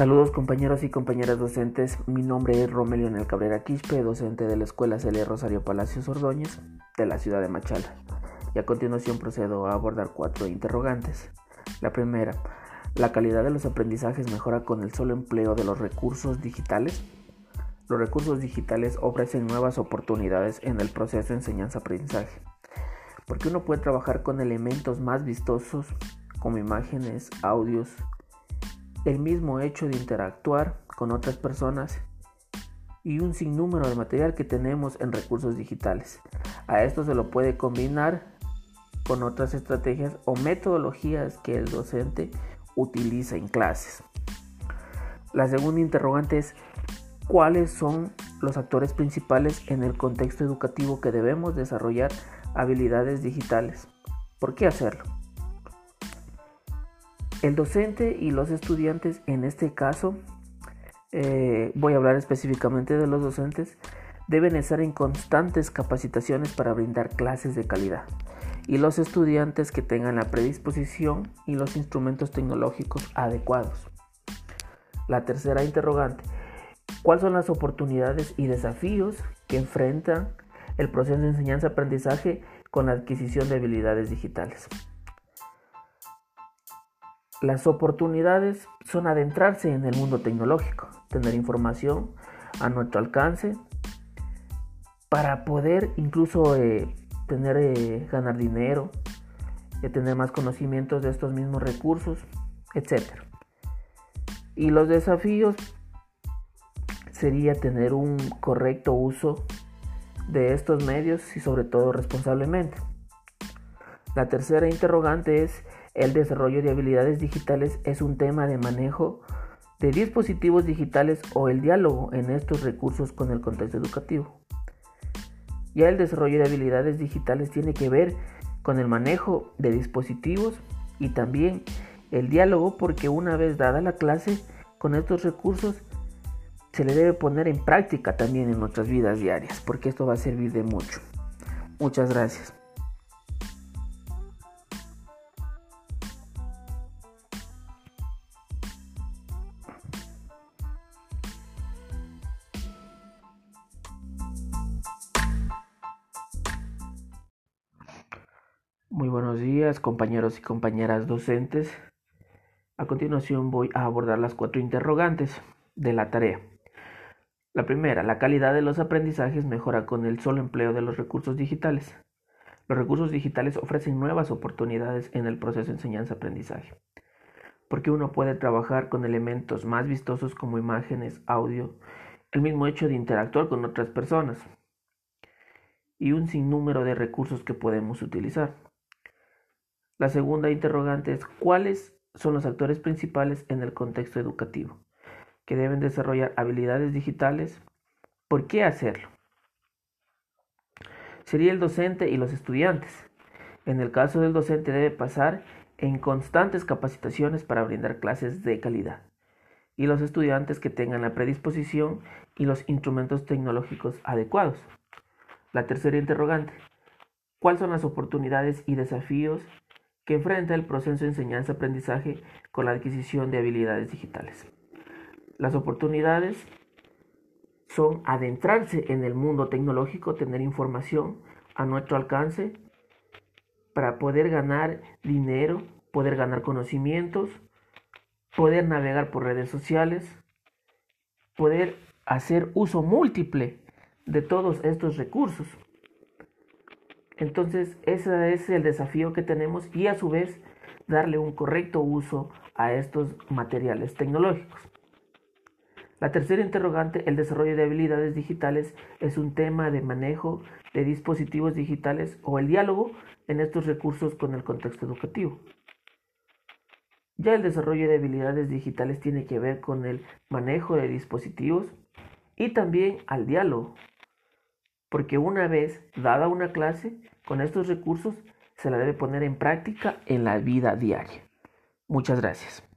Saludos compañeros y compañeras docentes, mi nombre es Romelio el Cabrera Quispe, docente de la Escuela Celia Rosario Palacios Ordóñez de la ciudad de Machala. Y a continuación procedo a abordar cuatro interrogantes. La primera, ¿la calidad de los aprendizajes mejora con el solo empleo de los recursos digitales? Los recursos digitales ofrecen nuevas oportunidades en el proceso de enseñanza-aprendizaje, porque uno puede trabajar con elementos más vistosos como imágenes, audios, el mismo hecho de interactuar con otras personas y un sinnúmero de material que tenemos en recursos digitales. A esto se lo puede combinar con otras estrategias o metodologías que el docente utiliza en clases. La segunda interrogante es cuáles son los actores principales en el contexto educativo que debemos desarrollar habilidades digitales. ¿Por qué hacerlo? El docente y los estudiantes, en este caso, eh, voy a hablar específicamente de los docentes, deben estar en constantes capacitaciones para brindar clases de calidad. Y los estudiantes que tengan la predisposición y los instrumentos tecnológicos adecuados. La tercera interrogante, ¿cuáles son las oportunidades y desafíos que enfrentan el proceso de enseñanza-aprendizaje con la adquisición de habilidades digitales? Las oportunidades son adentrarse en el mundo tecnológico, tener información a nuestro alcance para poder incluso eh, tener eh, ganar dinero, y tener más conocimientos de estos mismos recursos, etc. Y los desafíos sería tener un correcto uso de estos medios y sobre todo responsablemente. La tercera interrogante es el desarrollo de habilidades digitales es un tema de manejo de dispositivos digitales o el diálogo en estos recursos con el contexto educativo. Ya el desarrollo de habilidades digitales tiene que ver con el manejo de dispositivos y también el diálogo porque una vez dada la clase con estos recursos se le debe poner en práctica también en nuestras vidas diarias porque esto va a servir de mucho. Muchas gracias. Muy buenos días compañeros y compañeras docentes. A continuación voy a abordar las cuatro interrogantes de la tarea. La primera, la calidad de los aprendizajes mejora con el solo empleo de los recursos digitales. Los recursos digitales ofrecen nuevas oportunidades en el proceso de enseñanza-aprendizaje, porque uno puede trabajar con elementos más vistosos como imágenes, audio, el mismo hecho de interactuar con otras personas y un sinnúmero de recursos que podemos utilizar. La segunda interrogante es cuáles son los actores principales en el contexto educativo, que deben desarrollar habilidades digitales. ¿Por qué hacerlo? Sería el docente y los estudiantes. En el caso del docente debe pasar en constantes capacitaciones para brindar clases de calidad. Y los estudiantes que tengan la predisposición y los instrumentos tecnológicos adecuados. La tercera interrogante. ¿Cuáles son las oportunidades y desafíos que enfrenta el proceso de enseñanza-aprendizaje con la adquisición de habilidades digitales. Las oportunidades son adentrarse en el mundo tecnológico, tener información a nuestro alcance para poder ganar dinero, poder ganar conocimientos, poder navegar por redes sociales, poder hacer uso múltiple de todos estos recursos. Entonces, ese es el desafío que tenemos y a su vez darle un correcto uso a estos materiales tecnológicos. La tercera interrogante, el desarrollo de habilidades digitales, es un tema de manejo de dispositivos digitales o el diálogo en estos recursos con el contexto educativo. Ya el desarrollo de habilidades digitales tiene que ver con el manejo de dispositivos y también al diálogo porque una vez dada una clase, con estos recursos se la debe poner en práctica en la vida diaria. Muchas gracias.